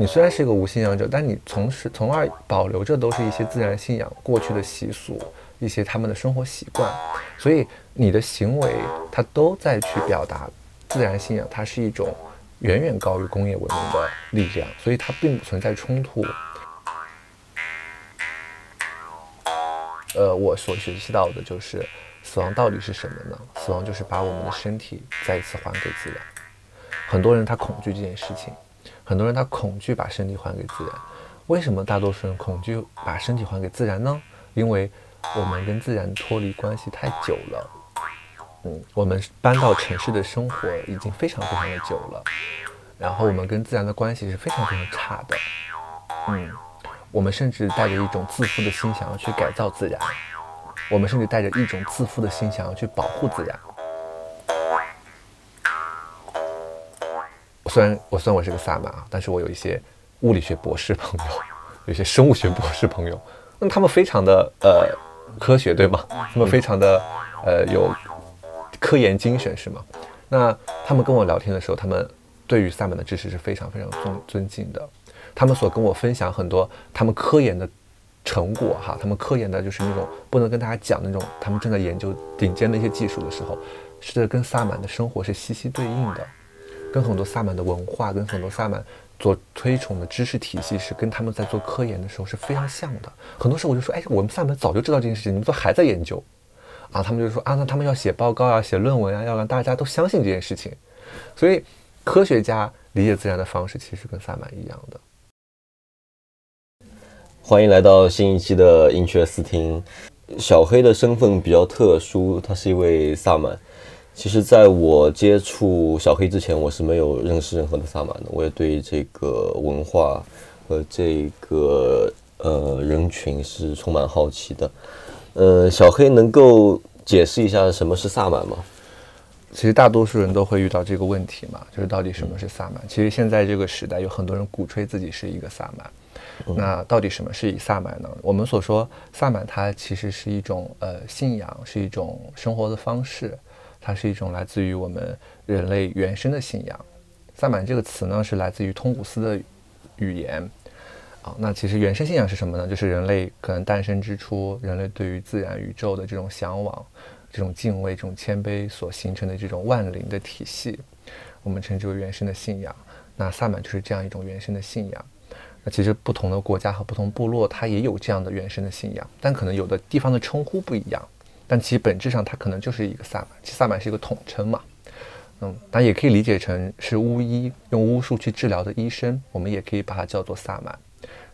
你虽然是一个无信仰者，但你从始从而保留着都是一些自然信仰过去的习俗，一些他们的生活习惯，所以你的行为它都在去表达自然信仰，它是一种远远高于工业文明的力量，所以它并不存在冲突。呃，我所学习到的就是死亡到底是什么呢？死亡就是把我们的身体再一次还给自然。很多人他恐惧这件事情，很多人他恐惧把身体还给自然。为什么大多数人恐惧把身体还给自然呢？因为我们跟自然脱离关系太久了。嗯，我们搬到城市的生活已经非常非常的久了，然后我们跟自然的关系是非常非常差的。嗯。我们甚至带着一种自负的心，想要去改造自然；我们甚至带着一种自负的心，想要去保护自然。虽然我虽然我是个萨满啊，但是我有一些物理学博士朋友，有一些生物学博士朋友，那他们非常的呃科学，对吗？他们非常的呃有科研精神，是吗？那他们跟我聊天的时候，他们对于萨满的知识是非常非常尊尊敬的。他们所跟我分享很多他们科研的成果，哈，他们科研的就是那种不能跟大家讲那种，他们正在研究顶尖的一些技术的时候，是跟萨满的生活是息息对应的，跟很多萨满的文化，跟很多萨满所推崇的知识体系是跟他们在做科研的时候是非常像的。很多时候我就说，哎，我们萨满早就知道这件事情，你们都还在研究，啊，他们就说啊，那他们要写报告啊，写论文啊，要让大家都相信这件事情。所以科学家理解自然的方式其实跟萨满一样的。欢迎来到新一期的音雀思听。小黑的身份比较特殊，他是一位萨满。其实，在我接触小黑之前，我是没有认识任何的萨满的。我也对这个文化和这个呃人群是充满好奇的。呃，小黑能够解释一下什么是萨满吗？其实大多数人都会遇到这个问题嘛，就是到底什么是萨满？其实现在这个时代，有很多人鼓吹自己是一个萨满。那到底什么是以萨满呢？我们所说萨满，它其实是一种呃信仰，是一种生活的方式，它是一种来自于我们人类原生的信仰。萨满这个词呢，是来自于通古斯的语言啊。那其实原生信仰是什么呢？就是人类可能诞生之初，人类对于自然宇宙的这种向往、这种敬畏、这种谦卑所形成的这种万灵的体系，我们称之为原生的信仰。那萨满就是这样一种原生的信仰。那其实不同的国家和不同部落，它也有这样的原生的信仰，但可能有的地方的称呼不一样。但其本质上，它可能就是一个萨满。其实萨满是一个统称嘛，嗯，但也可以理解成是巫医用巫术去治疗的医生，我们也可以把它叫做萨满。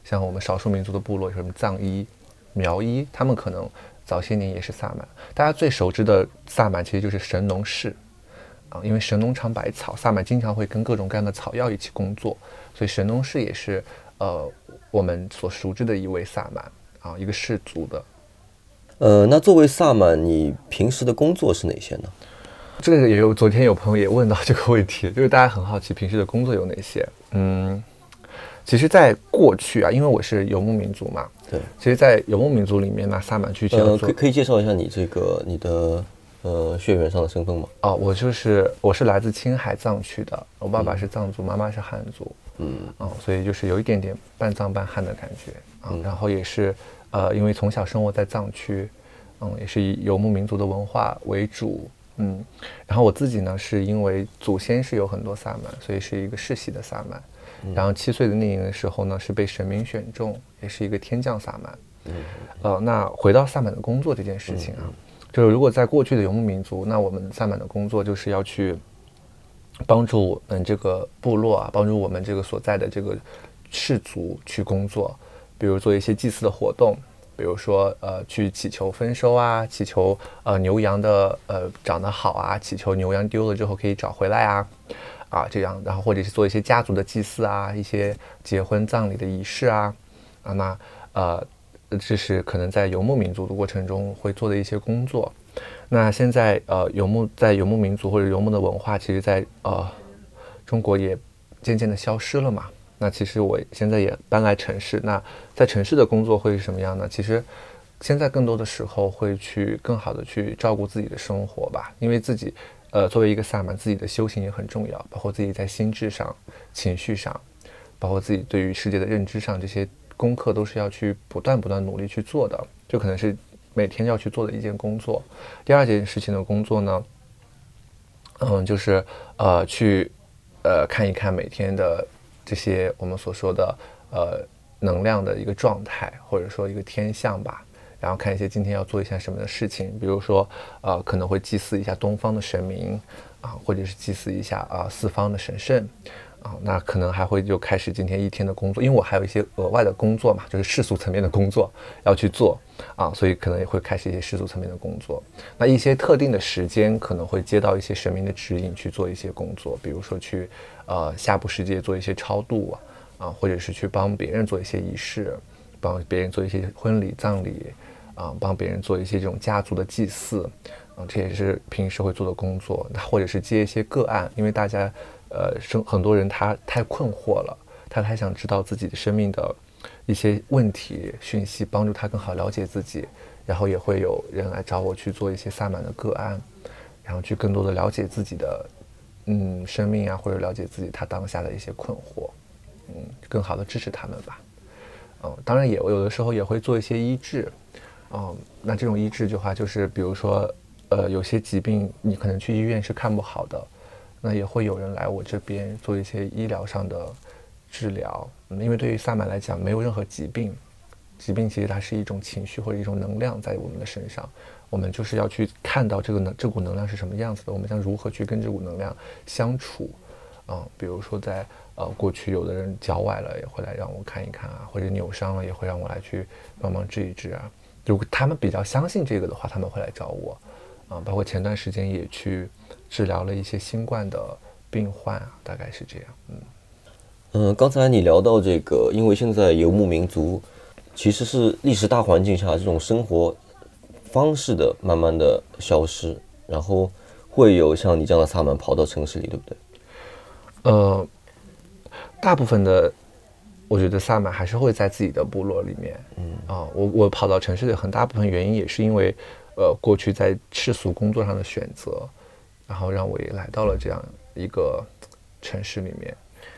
像我们少数民族的部落，有什么藏医、苗医，他们可能早些年也是萨满。大家最熟知的萨满其实就是神农氏啊，因为神农尝百草，萨满经常会跟各种各样的草药一起工作，所以神农氏也是。呃，我们所熟知的一位萨满啊，一个氏族的。呃，那作为萨满，你平时的工作是哪些呢？这个也有，昨天有朋友也问到这个问题，就是大家很好奇平时的工作有哪些。嗯，其实，在过去啊，因为我是游牧民族嘛，对，其实，在游牧民族里面呢，萨满去呃，可可以介绍一下你这个你的呃血缘上的身份吗？哦，我就是我是来自青海藏区的，我爸爸是藏族，妈妈是汉族。嗯啊，所以就是有一点点半藏半汉的感觉啊，然后也是，呃，因为从小生活在藏区，嗯，也是以游牧民族的文化为主，嗯，然后我自己呢，是因为祖先是有很多萨满，所以是一个世袭的萨满，然后七岁的那年的时候呢，是被神明选中，也是一个天降萨满，嗯，呃，那回到萨满的工作这件事情啊，就是如果在过去的游牧民族，那我们萨满的工作就是要去。帮助我们这个部落啊，帮助我们这个所在的这个氏族去工作，比如做一些祭祀的活动，比如说呃去祈求丰收啊，祈求呃牛羊的呃长得好啊，祈求牛羊丢了之后可以找回来啊，啊这样，然后或者是做一些家族的祭祀啊，一些结婚葬礼的仪式啊，啊那呃这是可能在游牧民族的过程中会做的一些工作。那现在呃游牧在游牧民族或者游牧的文化，其实，在呃中国也渐渐的消失了嘛。那其实我现在也搬来城市，那在城市的工作会是什么样呢？其实现在更多的时候会去更好的去照顾自己的生活吧，因为自己呃作为一个萨满，自己的修行也很重要，包括自己在心智上、情绪上包括自己对于世界的认知上，这些功课都是要去不断不断努力去做的，就可能是每天要去做的一件工作。第二件事情的工作呢，嗯，就是呃去呃看一看每天的这些我们所说的呃能量的一个状态，或者说一个天象吧。然后看一些今天要做一些什么的事情，比如说呃可能会祭祀一下东方的神明啊，或者是祭祀一下啊四方的神圣。啊，那可能还会就开始今天一天的工作，因为我还有一些额外的工作嘛，就是世俗层面的工作要去做啊，所以可能也会开始一些世俗层面的工作。那一些特定的时间可能会接到一些神明的指引去做一些工作，比如说去呃下部世界做一些超度啊，啊，或者是去帮别人做一些仪式，帮别人做一些婚礼葬礼啊，帮别人做一些这种家族的祭祀啊，这也是平时会做的工作。或者是接一些个案，因为大家。呃，生很多人他太困惑了，他太想知道自己的生命的一些问题讯息，帮助他更好了解自己。然后也会有人来找我去做一些萨满的个案，然后去更多的了解自己的嗯生命啊，或者了解自己他当下的一些困惑，嗯，更好的支持他们吧。嗯，当然也有的时候也会做一些医治，嗯，那这种医治的话，就是比如说呃有些疾病你可能去医院是看不好的。那也会有人来我这边做一些医疗上的治疗，因为对于萨满来讲，没有任何疾病，疾病其实它是一种情绪或者一种能量在我们的身上，我们就是要去看到这个能这股能量是什么样子的，我们将如何去跟这股能量相处，嗯，比如说在呃过去有的人脚崴了也会来让我看一看啊，或者扭伤了也会让我来去帮忙治一治啊，如果他们比较相信这个的话，他们会来找我，啊，包括前段时间也去。治疗了一些新冠的病患啊，大概是这样。嗯嗯，刚才你聊到这个，因为现在游牧民族其实是历史大环境下这种生活方式的慢慢的消失，然后会有像你这样的萨满跑到城市里，对不对？呃，大部分的我觉得萨满还是会在自己的部落里面。嗯啊，我我跑到城市里很大部分原因也是因为呃过去在世俗工作上的选择。然后让我也来到了这样一个城市里面，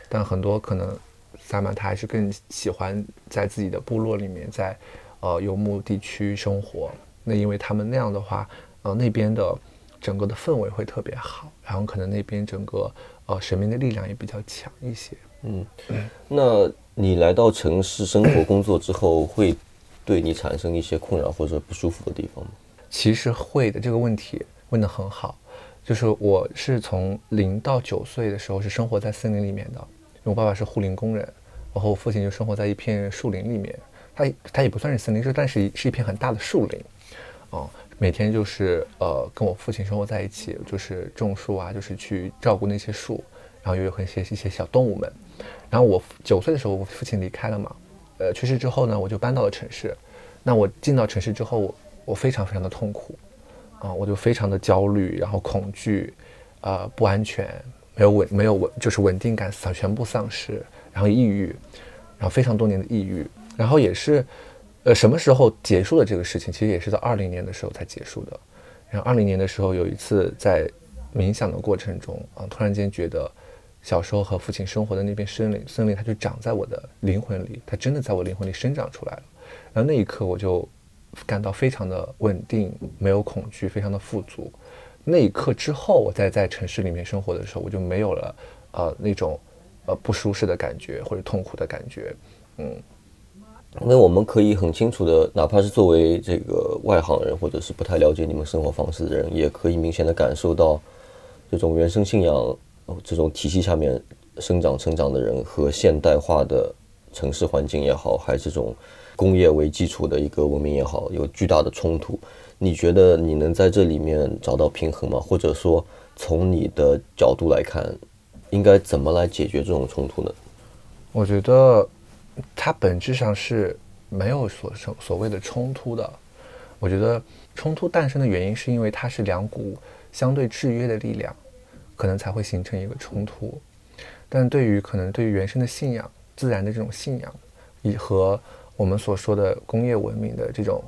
但很多可能萨满他还是更喜欢在自己的部落里面，在呃游牧地区生活。那因为他们那样的话，呃那边的整个的氛围会特别好，然后可能那边整个呃神明的力量也比较强一些。嗯，那你来到城市生活工作之后，会对你产生一些困扰或者不舒服的地方吗？其实会的，这个问题问得很好。就是我是从零到九岁的时候是生活在森林里面的，因为我爸爸是护林工人，然后我父亲就生活在一片树林里面。他他也不算是森林，是但是是一片很大的树林，哦，每天就是呃跟我父亲生活在一起，就是种树啊，就是去照顾那些树，然后又有很些一些小动物们。然后我九岁的时候，我父亲离开了嘛，呃去世之后呢，我就搬到了城市。那我进到城市之后，我非常非常的痛苦。啊，我就非常的焦虑，然后恐惧，呃，不安全，没有稳，没有稳，就是稳定感丧，全部丧失，然后抑郁，然后非常多年的抑郁，然后也是，呃，什么时候结束了这个事情？其实也是在二零年的时候才结束的。然后二零年的时候，有一次在冥想的过程中，啊，突然间觉得小时候和父亲生活的那片森林，森林它就长在我的灵魂里，它真的在我灵魂里生长出来了。然后那一刻我就。感到非常的稳定，没有恐惧，非常的富足。那一刻之后，我再在城市里面生活的时候，我就没有了呃那种呃不舒适的感觉或者痛苦的感觉。嗯，那我们可以很清楚的，哪怕是作为这个外行人或者是不太了解你们生活方式的人，也可以明显的感受到这种原生信仰这种体系下面生长成长的人和现代化的城市环境也好，还是这种。工业为基础的一个文明也好，有巨大的冲突。你觉得你能在这里面找到平衡吗？或者说，从你的角度来看，应该怎么来解决这种冲突呢？我觉得，它本质上是没有所所谓的冲突的。我觉得冲突诞生的原因是因为它是两股相对制约的力量，可能才会形成一个冲突。但对于可能对于原生的信仰、自然的这种信仰，以和我们所说的工业文明的这种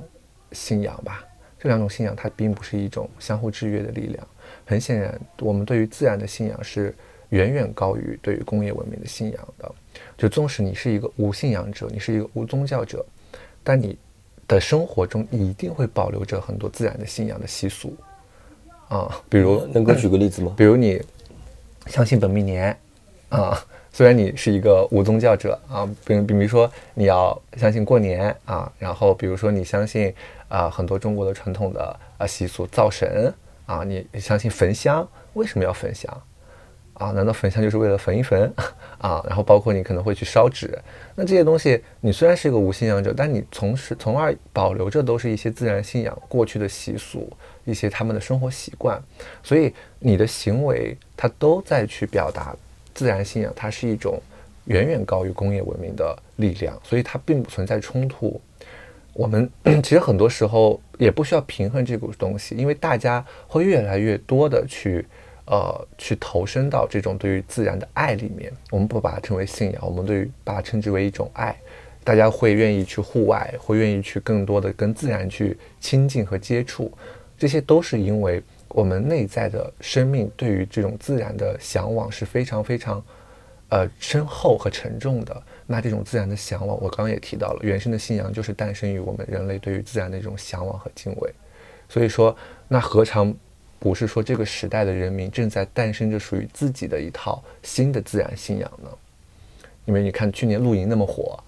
信仰吧，这两种信仰它并不是一种相互制约的力量。很显然，我们对于自然的信仰是远远高于对于工业文明的信仰的。就纵使你是一个无信仰者，你是一个无宗教者，但你的生活中一定会保留着很多自然的信仰的习俗啊，比如能够举个例子吗？比如你相信本命年啊。虽然你是一个无宗教者啊，比比如说你要相信过年啊，然后比如说你相信啊很多中国的传统的啊习俗灶神啊，你相信焚香，为什么要焚香啊？难道焚香就是为了焚一焚 啊？然后包括你可能会去烧纸，那这些东西你虽然是一个无信仰者，但你从事从而保留着都是一些自然信仰过去的习俗，一些他们的生活习惯，所以你的行为它都在去表达。自然信仰它是一种远远高于工业文明的力量，所以它并不存在冲突。我们 其实很多时候也不需要平衡这股东西，因为大家会越来越多的去呃去投身到这种对于自然的爱里面。我们不把它称为信仰，我们对于把它称之为一种爱。大家会愿意去户外，会愿意去更多的跟自然去亲近和接触，这些都是因为。我们内在的生命对于这种自然的向往是非常非常，呃深厚和沉重的。那这种自然的向往，我刚刚也提到了，原生的信仰就是诞生于我们人类对于自然的一种向往和敬畏。所以说，那何尝不是说这个时代的人民正在诞生着属于自己的一套新的自然信仰呢？因为你看去年露营那么火，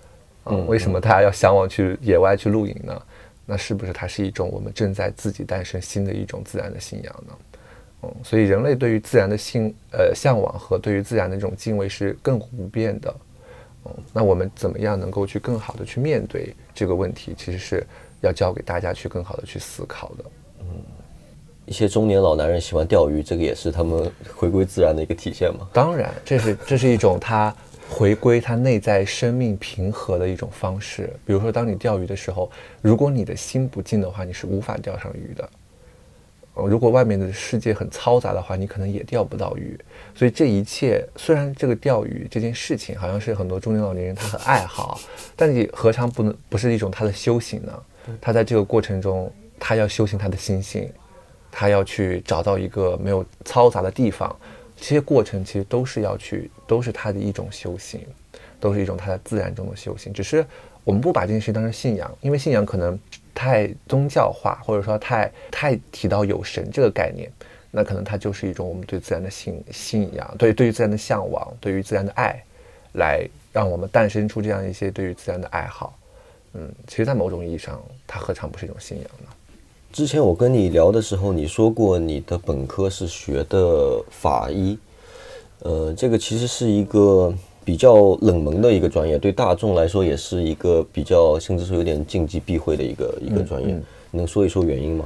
嗯，为什么大家要向往去野外去露营呢？那是不是它是一种我们正在自己诞生新的一种自然的信仰呢？嗯，所以人类对于自然的信呃向往和对于自然的这种敬畏是亘古不变的。嗯，那我们怎么样能够去更好的去面对这个问题？其实是要教给大家去更好的去思考的。嗯，一些中年老男人喜欢钓鱼，这个也是他们回归自然的一个体现吗？当然，这是这是一种他。回归他内在生命平和的一种方式，比如说，当你钓鱼的时候，如果你的心不静的话，你是无法钓上鱼的。如果外面的世界很嘈杂的话，你可能也钓不到鱼。所以这一切，虽然这个钓鱼这件事情好像是很多中年老年人他很爱好，但你何尝不能不是一种他的修行呢？他在这个过程中，他要修行他的心性，他要去找到一个没有嘈杂的地方。这些过程其实都是要去，都是他的一种修行，都是一种他在自然中的修行。只是我们不把这件事当成信仰，因为信仰可能太宗教化，或者说太太提到有神这个概念，那可能它就是一种我们对自然的信信仰，对对于自然的向往，对于自然的爱，来让我们诞生出这样一些对于自然的爱好。嗯，其实，在某种意义上，它何尝不是一种信仰呢？之前我跟你聊的时候，你说过你的本科是学的法医，呃，这个其实是一个比较冷门的一个专业，对大众来说也是一个比较甚至说有点禁忌避讳的一个一个专业，能说一说原因吗？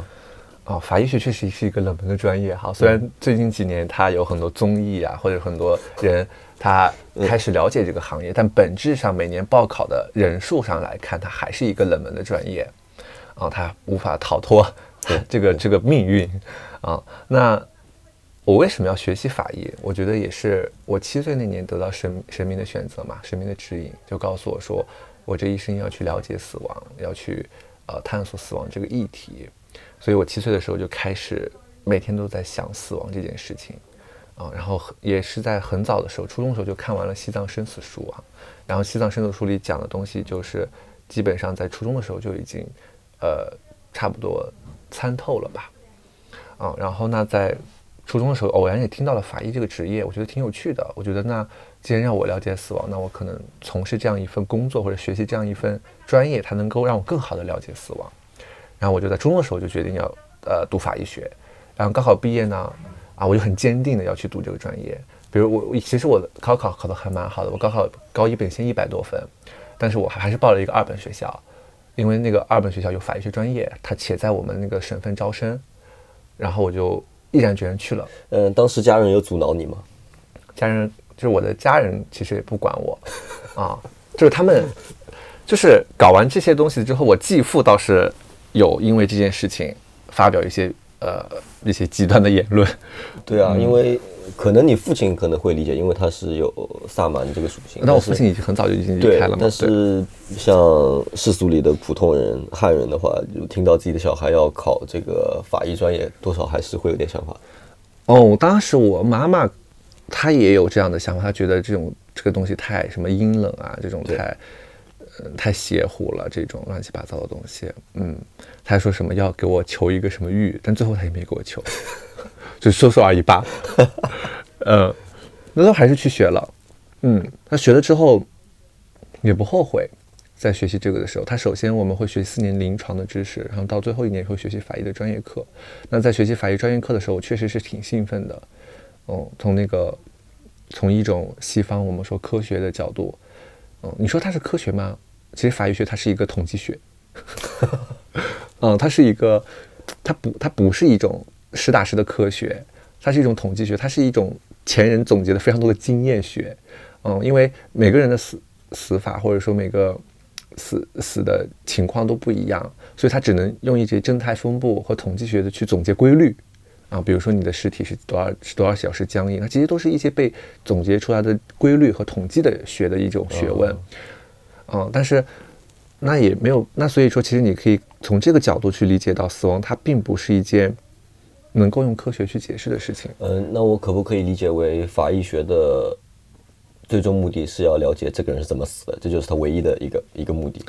哦，法医学确实是一个冷门的专业哈，虽然最近几年它有很多综艺啊，或者很多人他开始了解这个行业，但本质上每年报考的人数上来看，它还是一个冷门的专业。啊，他无法逃脱 这个这个命运啊。那我为什么要学习法医？我觉得也是我七岁那年得到神神明的选择嘛，神明的指引就告诉我说，我这一生要去了解死亡，要去呃探索死亡这个议题。所以我七岁的时候就开始每天都在想死亡这件事情啊。然后也是在很早的时候，初中的时候就看完了《西藏生死书》啊。然后《西藏生死书》里讲的东西，就是基本上在初中的时候就已经。呃，差不多参透了吧，啊，然后那在初中的时候，偶然也听到了法医这个职业，我觉得挺有趣的。我觉得那既然让我了解死亡，那我可能从事这样一份工作或者学习这样一份专业，它能够让我更好的了解死亡。然后我就在初中的时候就决定要呃读法医学，然后高考毕业呢，啊，我就很坚定的要去读这个专业。比如我其实我的高考考的还蛮好的，我高考高一本线一百多分，但是我还是报了一个二本学校。因为那个二本学校有法医学专业，他且在我们那个省份招生，然后我就毅然决然去了。嗯，当时家人有阻挠你吗？家人就是我的家人，其实也不管我，啊，就是他们，就是搞完这些东西之后，我继父倒是有因为这件事情发表一些呃一些极端的言论。对啊，因为。可能你父亲可能会理解，因为他是有萨满这个属性。那我父亲已经很早就已经离开了嘛。但是像世俗里的普通人、汉人的话，就听到自己的小孩要考这个法医专业，多少还是会有点想法。哦，当时我妈妈她也有这样的想法，她觉得这种这个东西太什么阴冷啊，这种太呃太邪乎了，这种乱七八糟的东西。嗯，他还说什么要给我求一个什么玉，但最后他也没给我求，就说说而已吧。嗯，那他还是去学了。嗯，他学了之后也不后悔。在学习这个的时候，他首先我们会学四年临床的知识，然后到最后一年会学习法医的专业课。那在学习法医专业课的时候，我确实是挺兴奋的。嗯，从那个从一种西方我们说科学的角度，嗯，你说它是科学吗？其实法医学它是一个统计学，嗯，它是一个，它不它不是一种实打实的科学，它是一种统计学，它是一种前人总结的非常多的经验学。嗯，因为每个人的死死法或者说每个死死的情况都不一样，所以它只能用一些正态分布和统计学的去总结规律啊，比如说你的尸体是多少是多少小时僵硬，那这些都是一些被总结出来的规律和统计的学的一种学问，嗯，但是那也没有那所以说，其实你可以从这个角度去理解到死亡，它并不是一件能够用科学去解释的事情。嗯，那我可不可以理解为法医学的？最终目的是要了解这个人是怎么死的，这就是他唯一的一个一个目的。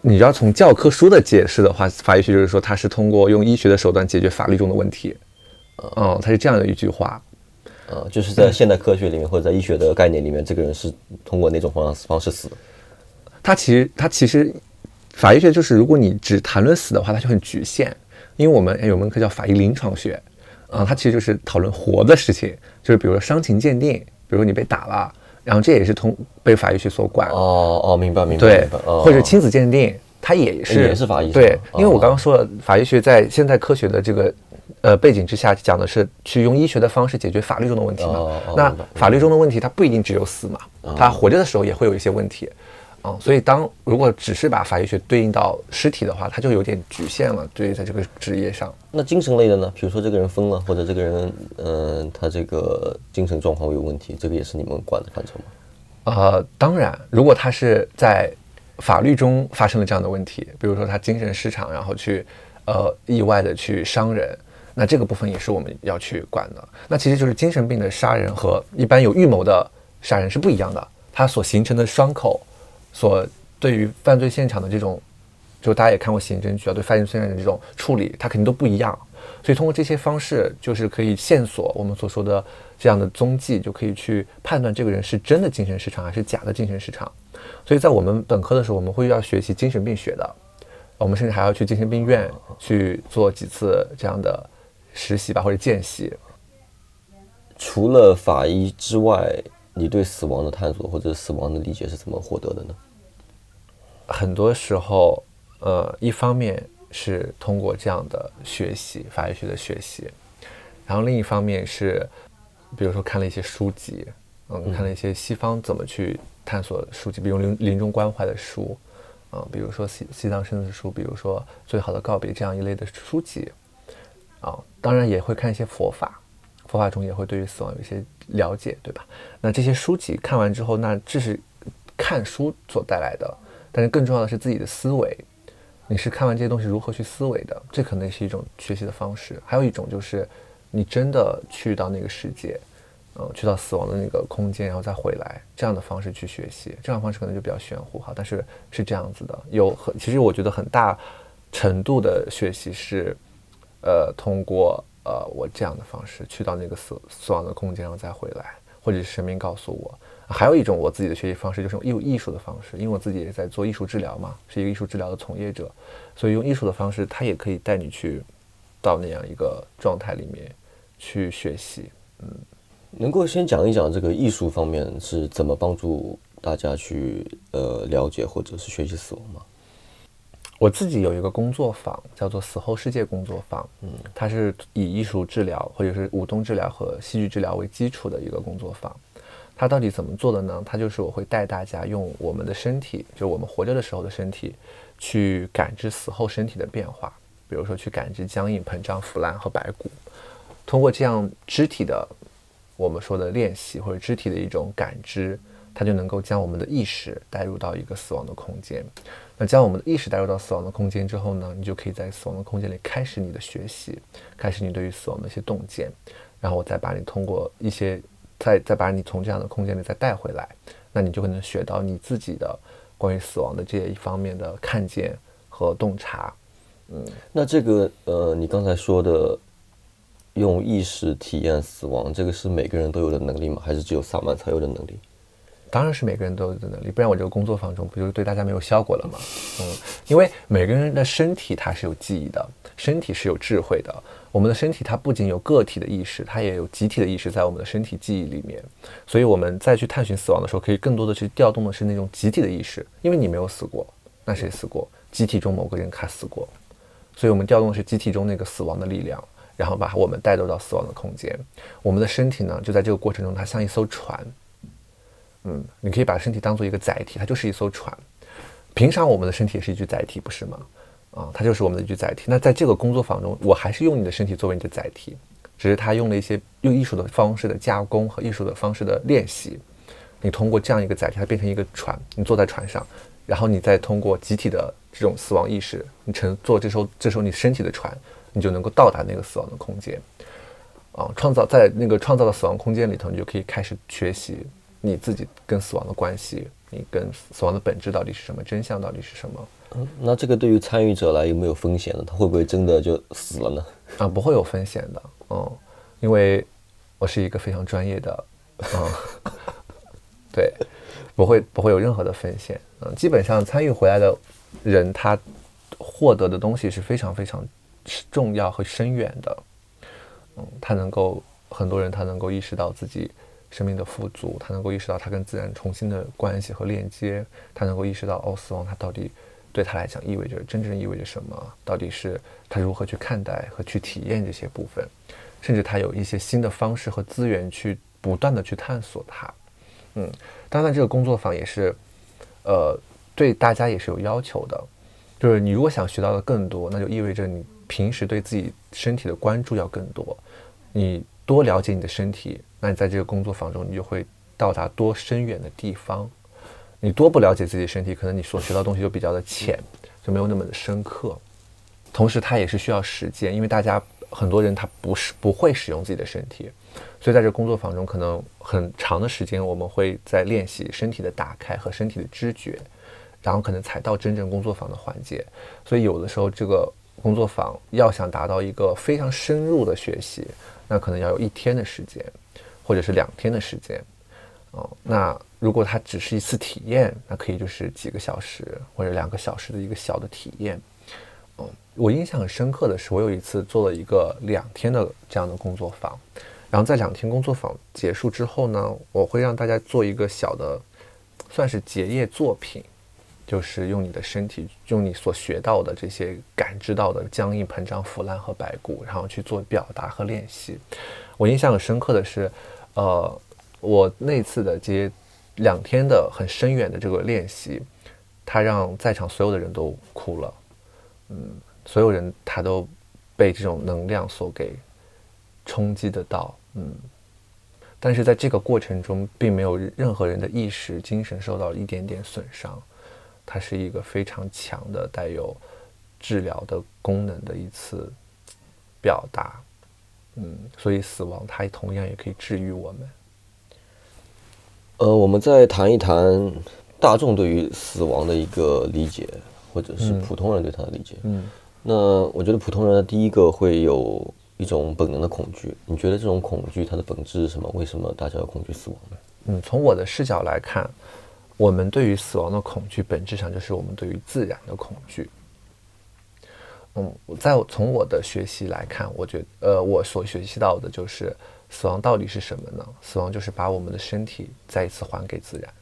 你要从教科书的解释的话，法医学就是说他是通过用医学的手段解决法律中的问题。嗯，他是这样的一句话。呃，就是在现代科学里面或者在医学的概念里面，这个人是通过哪种方方式死的？他其实他其实法医学就是如果你只谈论死的话，它就很局限。因为我们有门课叫法医临床学，啊，它其实就是讨论活的事情，就是比如说伤情鉴定，比如说你被打了。然后这也是通被法医学所管哦哦，明白明白对，或者亲子鉴定，它也是也是法医对，因为我刚刚说了，法医学在现代科学的这个呃背景之下，讲的是去用医学的方式解决法律中的问题嘛。那法律中的问题，它不一定只有死嘛，它活着的时候也会有一些问题。嗯，所以当如果只是把法医学对应到尸体的话，它就有点局限了。对于在这个职业上，那精神类的呢？比如说这个人疯了，或者这个人，嗯，他这个精神状况有问题，这个也是你们管的范畴吗？呃，当然，如果他是在法律中发生了这样的问题，比如说他精神失常，然后去呃意外的去伤人，那这个部分也是我们要去管的。那其实就是精神病的杀人和一般有预谋的杀人是不一样的，它所形成的伤口。所对于犯罪现场的这种，就大家也看过刑侦剧啊，对犯罪现场的这种处理，它肯定都不一样。所以通过这些方式，就是可以线索我们所说的这样的踪迹，就可以去判断这个人是真的精神失常还是假的精神失常。所以在我们本科的时候，我们会要学习精神病学的，我们甚至还要去精神病院去做几次这样的实习吧，或者见习。除了法医之外。你对死亡的探索或者死亡的理解是怎么获得的呢？很多时候，呃，一方面是通过这样的学习，法医学的学习，然后另一方面是，比如说看了一些书籍，嗯，看了一些西方怎么去探索书籍，比如临临终关怀的书，啊，比如说西西藏生死书，比如说最好的告别这样一类的书籍，啊，当然也会看一些佛法。佛法中也会对于死亡有一些了解，对吧？那这些书籍看完之后，那这是看书所带来的，但是更重要的是自己的思维。你是看完这些东西如何去思维的？这可能是一种学习的方式。还有一种就是你真的去到那个世界，嗯，去到死亡的那个空间，然后再回来，这样的方式去学习。这样方式可能就比较玄乎哈，但是是这样子的。有很其实我觉得很大程度的学习是，呃，通过。呃，我这样的方式去到那个死死亡的空间，然后再回来，或者是神明告诉我。还有一种我自己的学习方式，就是用艺术的方式，因为我自己也在做艺术治疗嘛，是一个艺术治疗的从业者，所以用艺术的方式，它也可以带你去到那样一个状态里面去学习。嗯，能够先讲一讲这个艺术方面是怎么帮助大家去呃了解或者是学习死亡吗？我自己有一个工作坊，叫做“死后世界工作坊”。嗯，它是以艺术治疗或者是舞动治疗和戏剧治疗为基础的一个工作坊。它到底怎么做的呢？它就是我会带大家用我们的身体，就我们活着的时候的身体，去感知死后身体的变化。比如说，去感知僵硬、膨胀、腐烂和白骨。通过这样肢体的我们说的练习或者肢体的一种感知，它就能够将我们的意识带入到一个死亡的空间。那将我们的意识带入到死亡的空间之后呢，你就可以在死亡的空间里开始你的学习，开始你对于死亡的一些洞见，然后我再把你通过一些再再把你从这样的空间里再带回来，那你就可能学到你自己的关于死亡的这一方面的看见和洞察。嗯，那这个呃，你刚才说的用意识体验死亡，这个是每个人都有的能力吗？还是只有萨满才有的能力？当然是每个人都有的能力，不然我这个工作坊中不就是对大家没有效果了吗？嗯，因为每个人的身体它是有记忆的，身体是有智慧的。我们的身体它不仅有个体的意识，它也有集体的意识在我们的身体记忆里面。所以我们再去探寻死亡的时候，可以更多的去调动的是那种集体的意识，因为你没有死过，那谁死过？集体中某个人他死过，所以我们调动的是集体中那个死亡的力量，然后把我们带入到死亡的空间。我们的身体呢，就在这个过程中，它像一艘船。嗯，你可以把身体当做一个载体，它就是一艘船。平常我们的身体也是一具载体，不是吗？啊，它就是我们的一具载体。那在这个工作坊中，我还是用你的身体作为你的载体，只是他用了一些用艺术的方式的加工和艺术的方式的练习。你通过这样一个载体，它变成一个船，你坐在船上，然后你再通过集体的这种死亡意识，你乘坐这艘这艘你身体的船，你就能够到达那个死亡的空间。啊，创造在那个创造的死亡空间里头，你就可以开始学习。你自己跟死亡的关系，你跟死亡的本质到底是什么？真相到底是什么？那这个对于参与者来有没有风险呢？他会不会真的就死了呢？啊，不会有风险的，嗯，因为我是一个非常专业的，嗯，对，不会不会有任何的风险，嗯，基本上参与回来的人，他获得的东西是非常非常重要和深远的，嗯，他能够很多人他能够意识到自己。生命的富足，他能够意识到他跟自然重新的关系和链接，他能够意识到哦，死亡它到底对他来讲意味着真正意味着什么？到底是他如何去看待和去体验这些部分，甚至他有一些新的方式和资源去不断的去探索它。嗯，当然这个工作坊也是，呃，对大家也是有要求的，就是你如果想学到的更多，那就意味着你平时对自己身体的关注要更多，你多了解你的身体。那你在这个工作坊中，你就会到达多深远的地方。你多不了解自己身体，可能你所学到东西就比较的浅，就没有那么的深刻。同时，它也是需要时间，因为大家很多人他不是不会使用自己的身体，所以在这工作坊中，可能很长的时间我们会在练习身体的打开和身体的知觉，然后可能才到真正工作坊的环节。所以有的时候，这个工作坊要想达到一个非常深入的学习，那可能要有一天的时间。或者是两天的时间，哦，那如果它只是一次体验，那可以就是几个小时或者两个小时的一个小的体验，嗯，我印象很深刻的是，我有一次做了一个两天的这样的工作坊，然后在两天工作坊结束之后呢，我会让大家做一个小的，算是结业作品，就是用你的身体，用你所学到的这些感知到的僵硬、膨胀、腐烂和白骨，然后去做表达和练习。我印象很深刻的是。呃，我那次的这两天的很深远的这个练习，他让在场所有的人都哭了，嗯，所有人他都被这种能量所给冲击得到，嗯，但是在这个过程中，并没有任何人的意识、精神受到一点点损伤，它是一个非常强的带有治疗的功能的一次表达。嗯，所以死亡它同样也可以治愈我们。呃，我们再谈一谈大众对于死亡的一个理解，或者是普通人对他的理解。嗯，那我觉得普通人的第一个会有一种本能的恐惧。你觉得这种恐惧它的本质是什么？为什么大家要恐惧死亡呢？嗯，从我的视角来看，我们对于死亡的恐惧，本质上就是我们对于自然的恐惧。嗯，在从我的学习来看，我觉呃，我所学习到的就是死亡到底是什么呢？死亡就是把我们的身体再一次还给自然。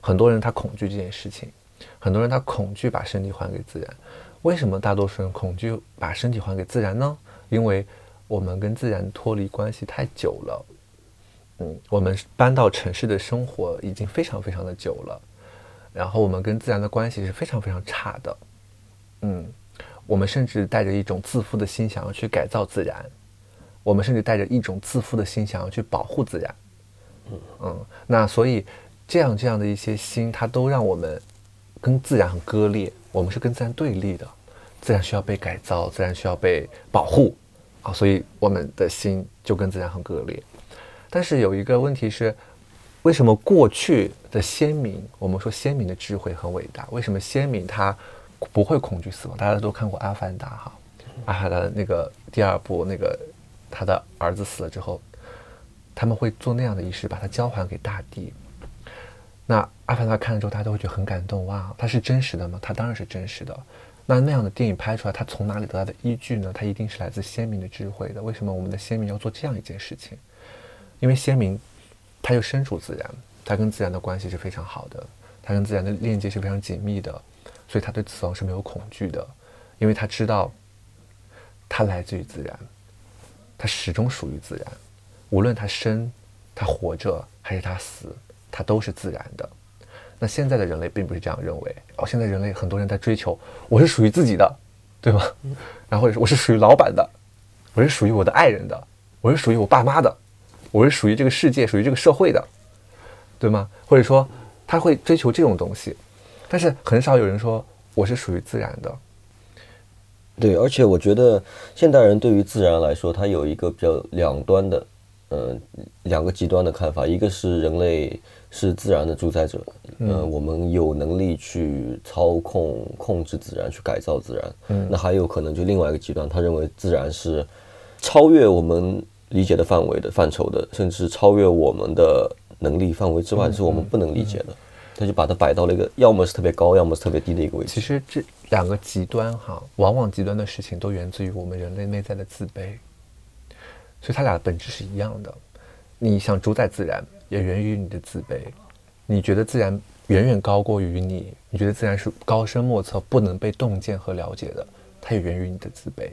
很多人他恐惧这件事情，很多人他恐惧把身体还给自然。为什么大多数人恐惧把身体还给自然呢？因为我们跟自然脱离关系太久了。嗯，我们搬到城市的生活已经非常非常的久了，然后我们跟自然的关系是非常非常差的。嗯。我们甚至带着一种自负的心，想要去改造自然；我们甚至带着一种自负的心，想要去保护自然。嗯嗯，那所以这样这样的一些心，它都让我们跟自然很割裂。我们是跟自然对立的，自然需要被改造，自然需要被保护啊，所以我们的心就跟自然很割裂。但是有一个问题是，为什么过去的先民，我们说先民的智慧很伟大，为什么先民他不会恐惧死亡？大家都看过《阿凡达》哈，《阿凡达》那个第二部，那个他的儿子死了之后，他们会做那样的仪式，把它交还给大地。那《阿凡达》看了之后，大家都会觉得很感动哇，它是真实的吗？它当然是真实的。那那样的电影拍出来，它从哪里得到的依据呢？它一定是来自先民的智慧的。为什么我们的先民要做这样一件事情？因为先民他又身处自然，他跟自然的关系是非常好的，他跟自然的链接是非常紧密的，所以他对死亡是没有恐惧的，因为他知道他来自于自然，他始终属于自然，无论他生、他活着还是他死。它都是自然的，那现在的人类并不是这样认为哦。现在人类很多人在追求，我是属于自己的，对吗？然后或者是我是属于老板的，我是属于我的爱人的，我是属于我爸妈的，我是属于这个世界、属于这个社会的，对吗？或者说他会追求这种东西，但是很少有人说我是属于自然的。对，而且我觉得现代人对于自然来说，他有一个比较两端的，呃，两个极端的看法，一个是人类。是自然的主宰者，呃，我们有能力去操控、控制自然，去改造自然。嗯，那还有可能就另外一个极端，他认为自然是超越我们理解的范围的范畴的，甚至超越我们的能力范围之外，是我们不能理解的。他就把它摆到了一个要么是特别高，要么是特别低的一个位置。其实这两个极端哈，往往极端的事情都源自于我们人类内在的自卑，所以它俩的本质是一样的。你想主宰自然。也源于你的自卑，你觉得自然远远高过于你，你觉得自然是高深莫测、不能被洞见和了解的，它也源于你的自卑。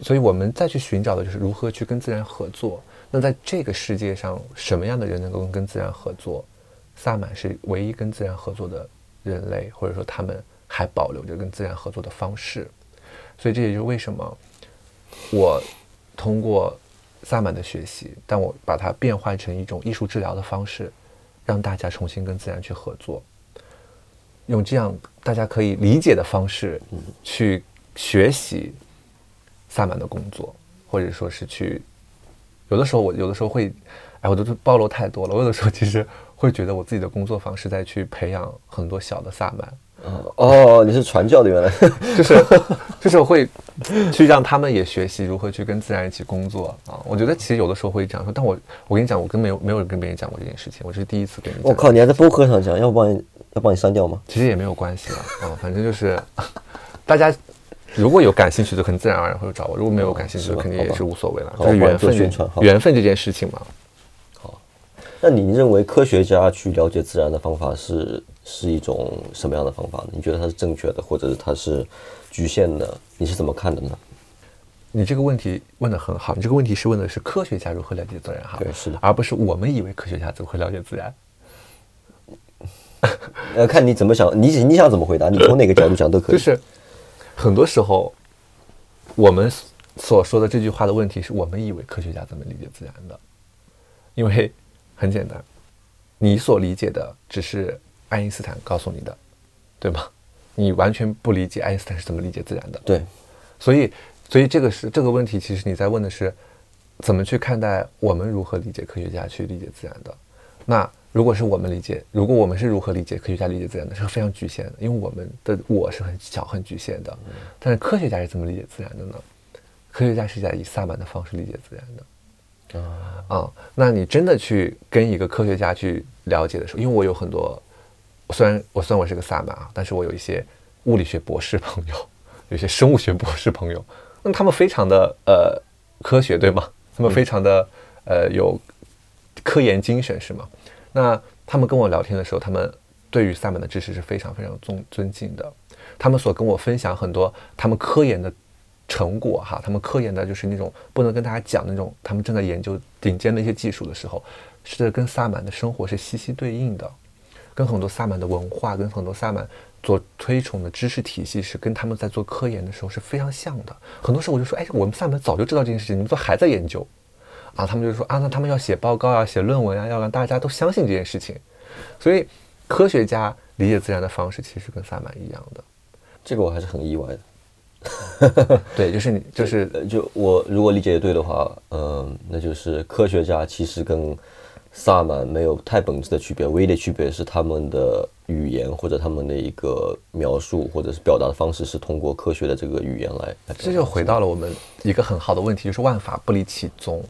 所以，我们再去寻找的就是如何去跟自然合作。那在这个世界上，什么样的人能够跟自然合作？萨满是唯一跟自然合作的人类，或者说他们还保留着跟自然合作的方式。所以，这也就是为什么我通过。萨满的学习，但我把它变换成一种艺术治疗的方式，让大家重新跟自然去合作，用这样大家可以理解的方式去学习萨满的工作，或者说是去，有的时候我有的时候会，哎，我都是暴露太多了。我有的时候其实会觉得我自己的工作方式在去培养很多小的萨满。哦，你是传教的原来，就是就是会去让他们也学习如何去跟自然一起工作啊。我觉得其实有的时候会这样说，但我我跟你讲，我跟没有没有人跟别人讲过这件事情，我这是第一次跟你。我靠，你还在播客上讲，要不帮你要帮你删掉吗？其实也没有关系了啊，反正就是 大家如果有感兴趣的，很自然而然会找我；如果没有感兴趣的，肯定也是无所谓了，就是缘分缘分这件事情嘛。好，那你认为科学家去了解自然的方法是？是一种什么样的方法呢？你觉得它是正确的，或者是它是局限的？你是怎么看的呢？你这个问题问得很好，你这个问题是问的是科学家如何了解自然哈？对，是的，而不是我们以为科学家怎么会了解自然。呃，看你怎么想，你你想怎么回答？你从哪个角度讲都可以。就是很多时候，我们所说的这句话的问题是我们以为科学家怎么理解自然的，因为很简单，你所理解的只是。爱因斯坦告诉你的，对吗？你完全不理解爱因斯坦是怎么理解自然的。对，所以，所以这个是这个问题，其实你在问的是，怎么去看待我们如何理解科学家去理解自然的？那如果是我们理解，如果我们是如何理解科学家理解自然的，是非常局限的，因为我们的我是很小很局限的。但是科学家是怎么理解自然的呢？科学家是在以萨满的方式理解自然的。啊啊，那你真的去跟一个科学家去了解的时候，因为我有很多。虽然我虽然我是个萨满啊，但是我有一些物理学博士朋友，有些生物学博士朋友，那他们非常的呃科学，对吗？他们非常的呃有科研精神，是吗？那他们跟我聊天的时候，他们对于萨满的知识是非常非常尊尊敬的。他们所跟我分享很多他们科研的成果哈，他们科研的就是那种不能跟大家讲那种他们正在研究顶尖的一些技术的时候，是跟萨满的生活是息息对应的。跟很多萨满的文化，跟很多萨满所推崇的知识体系，是跟他们在做科研的时候是非常像的。很多时候我就说，哎，我们萨满早就知道这件事情，你们怎么还在研究啊？他们就说啊，那他们要写报告啊，写论文啊，要让大家都相信这件事情。所以，科学家理解自然的方式其实跟萨满一样的。这个我还是很意外的。对，就是你就是呃，就我如果理解的对的话，嗯、那就是科学家其实跟萨满没有太本质的区别，唯一的区别是他们的语言或者他们的一个描述或者是表达的方式是通过科学的这个语言来。来这就回到了我们一个很好的问题，就是万法不离其宗，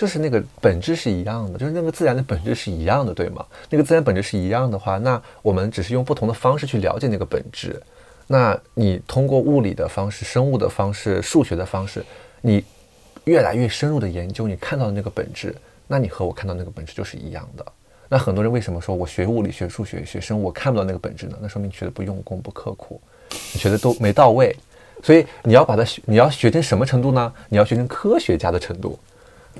就是那个本质是一样的，就是那个自然的本质是一样的，对吗？那个自然本质是一样的话，那我们只是用不同的方式去了解那个本质。那你通过物理的方式、生物的方式、数学的方式，你越来越深入的研究，你看到的那个本质，那你和我看到那个本质就是一样的。那很多人为什么说我学物理、学数学、学生物，我看不到那个本质呢？那说明你学的不用功、不刻苦，你学的都没到位。所以你要把它学，你要学成什么程度呢？你要学成科学家的程度。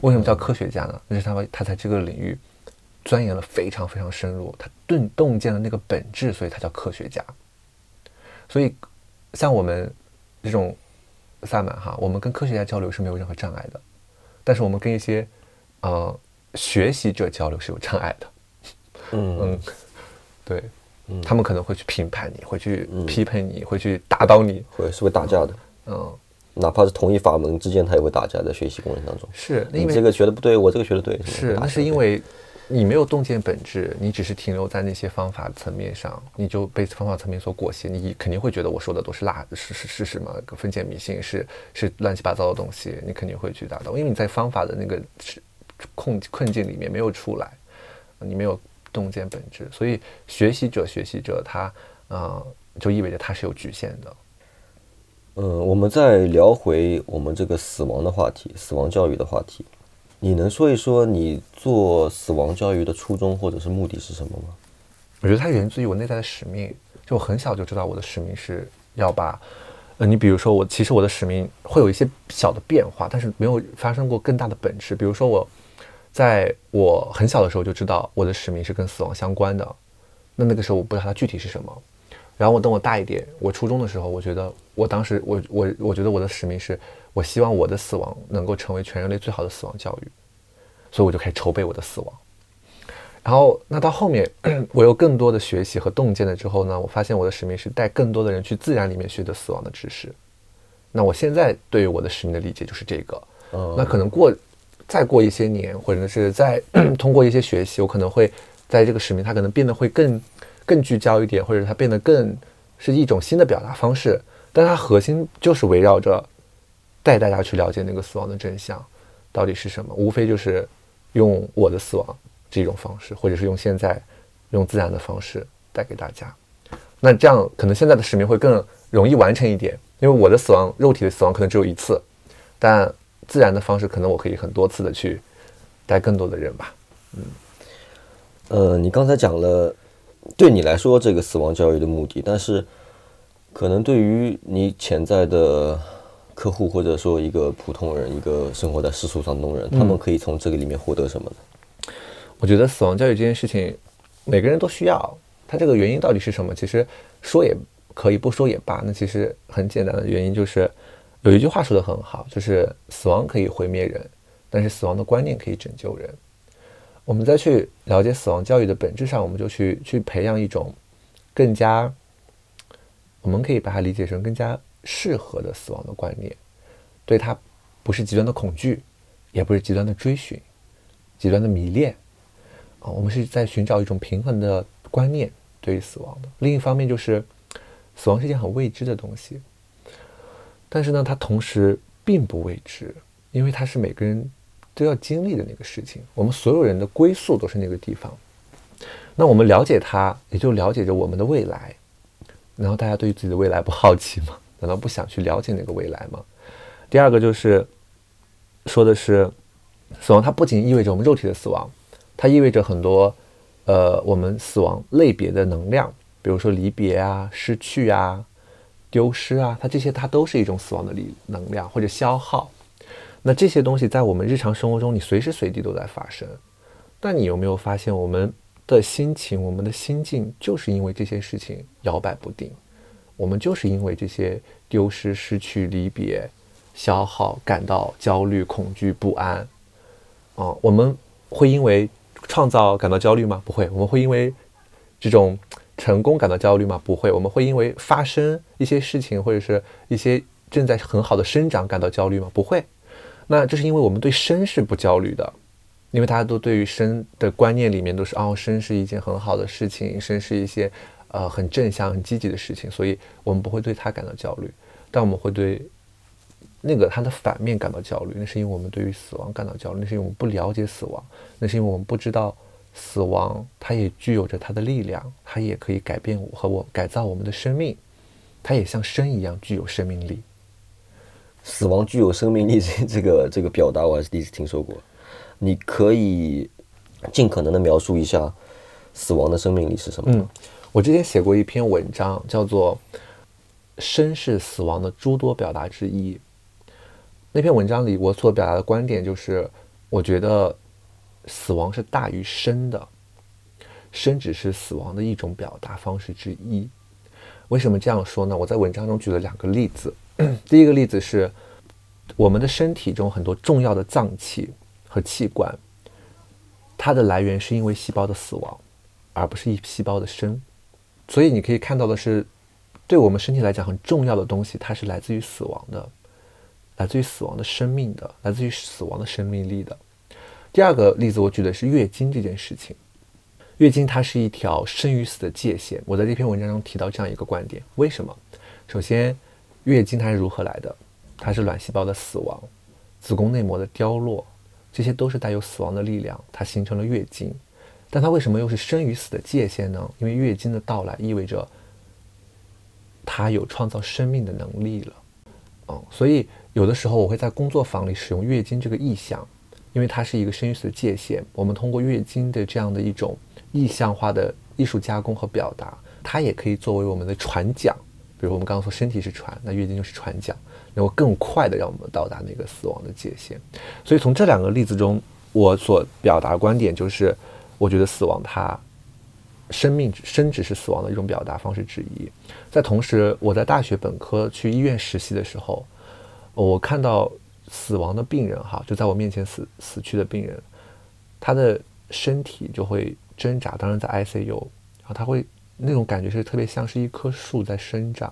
为什么叫科学家呢？那是他们他在这个领域钻研了非常非常深入，他洞洞见了那个本质，所以他叫科学家。所以，像我们这种萨满哈，我们跟科学家交流是没有任何障碍的，但是我们跟一些呃学习者交流是有障碍的。嗯嗯，对，他们可能会去评判你，会去批判你，会去打倒你。会是会打架的，嗯，哪怕是同一法门之间，他也会打架，在学习过程当中。是因为你这个学的不对，我这个学的对，是，那是因为你没有洞见本质，你只是停留在那些方法层面上，你就被方法层面所裹挟，你肯定会觉得我说的都是辣，是是是什么封建迷信，是是乱七八糟的东西，你肯定会去打到，因为你在方法的那个是困困境里面没有出来，你没有洞见本质，所以学习者学习者他啊、呃就意味着他是有局限的。嗯，我们再聊回我们这个死亡的话题，死亡教育的话题。你能说一说你做死亡教育的初衷或者是目的是什么吗？我觉得它源自于我内在的使命。就我很小就知道我的使命是要把，呃，你比如说我，其实我的使命会有一些小的变化，但是没有发生过更大的本质。比如说我，在我很小的时候就知道我的使命是跟死亡相关的，那那个时候我不知道它具体是什么。然后我等我大一点，我初中的时候，我觉得我当时我我我觉得我的使命是我希望我的死亡能够成为全人类最好的死亡教育，所以我就开始筹备我的死亡。然后，那到后面，我有更多的学习和洞见了之后呢，我发现我的使命是带更多的人去自然里面学得死亡的知识。那我现在对于我的使命的理解就是这个。嗯那可能过再过一些年，或者是再 通过一些学习，我可能会在这个使命，它可能变得会更更聚焦一点，或者它变得更是一种新的表达方式。但它核心就是围绕着带大家去了解那个死亡的真相到底是什么，无非就是用我的死亡这种方式，或者是用现在用自然的方式带给大家。那这样可能现在的使命会更容易完成一点，因为我的死亡，肉体的死亡可能只有一次，但自然的方式可能我可以很多次的去带更多的人吧。嗯呃，你刚才讲了，对你来说这个死亡教育的目的，但是可能对于你潜在的客户或者说一个普通人，一个生活在世俗上的人，他们可以从这个里面获得什么呢？我觉得死亡教育这件事情，每个人都需要。它这个原因到底是什么？其实说也可以，不说也罢。那其实很简单的原因就是，有一句话说的很好，就是死亡可以毁灭人，但是死亡的观念可以拯救人。我们再去了解死亡教育的本质上，我们就去去培养一种更加，我们可以把它理解成更加适合的死亡的观念，对它不是极端的恐惧，也不是极端的追寻，极端的迷恋。啊，我们是在寻找一种平衡的观念对于死亡的。另一方面，就是死亡是一件很未知的东西，但是呢，它同时并不未知，因为它是每个人都要经历的那个事情。我们所有人的归宿都是那个地方。那我们了解它，也就了解着我们的未来。然后大家对于自己的未来不好奇吗？难道不想去了解那个未来吗？第二个就是说的是，死亡它不仅意味着我们肉体的死亡。它意味着很多，呃，我们死亡类别的能量，比如说离别啊、失去啊、丢失啊，它这些它都是一种死亡的力能量或者消耗。那这些东西在我们日常生活中，你随时随地都在发生。但你有没有发现，我们的心情、我们的心境，就是因为这些事情摇摆不定，我们就是因为这些丢失、失去、离别、消耗，感到焦虑、恐惧、不安。啊、我们会因为创造感到焦虑吗？不会。我们会因为这种成功感到焦虑吗？不会。我们会因为发生一些事情或者是一些正在很好的生长感到焦虑吗？不会。那这是因为我们对生是不焦虑的，因为大家都对于生的观念里面都是哦，生是一件很好的事情，生是一些呃很正向、很积极的事情，所以我们不会对它感到焦虑。但我们会对那个它的反面感到焦虑，那是因为我们对于死亡感到焦虑，那是因为我们不了解死亡，那是因为我们不知道死亡它也具有着它的力量，它也可以改变我和我改造我们的生命，它也像生一样具有生命力。死亡具有生命力这这个这个表达我还是第一次听说过。你可以尽可能的描述一下死亡的生命力是什么？嗯，我之前写过一篇文章，叫做《生是死亡的诸多表达之一》。那篇文章里我所表达的观点就是，我觉得死亡是大于生的，生只是死亡的一种表达方式之一。为什么这样说呢？我在文章中举了两个例子。第一个例子是，我们的身体中很多重要的脏器和器官，它的来源是因为细胞的死亡，而不是一细胞的生。所以你可以看到的是，对我们身体来讲很重要的东西，它是来自于死亡的，来自于死亡的生命的，来自于死亡的生命力的。第二个例子我举的是月经这件事情，月经它是一条生与死的界限。我在这篇文章中提到这样一个观点，为什么？首先。月经它是如何来的？它是卵细胞的死亡，子宫内膜的凋落，这些都是带有死亡的力量，它形成了月经。但它为什么又是生与死的界限呢？因为月经的到来意味着它有创造生命的能力了。嗯，所以有的时候我会在工作坊里使用月经这个意象，因为它是一个生与死的界限。我们通过月经的这样的一种意象化的艺术加工和表达，它也可以作为我们的船桨。比如我们刚刚说身体是船，那月经就是船桨，能够更快的让我们到达那个死亡的界限。所以从这两个例子中，我所表达观点就是，我觉得死亡它，生命生只是死亡的一种表达方式之一。在同时，我在大学本科去医院实习的时候，我看到死亡的病人哈，就在我面前死死去的病人，他的身体就会挣扎，当然在 ICU，然后他会。那种感觉是特别像是一棵树在生长，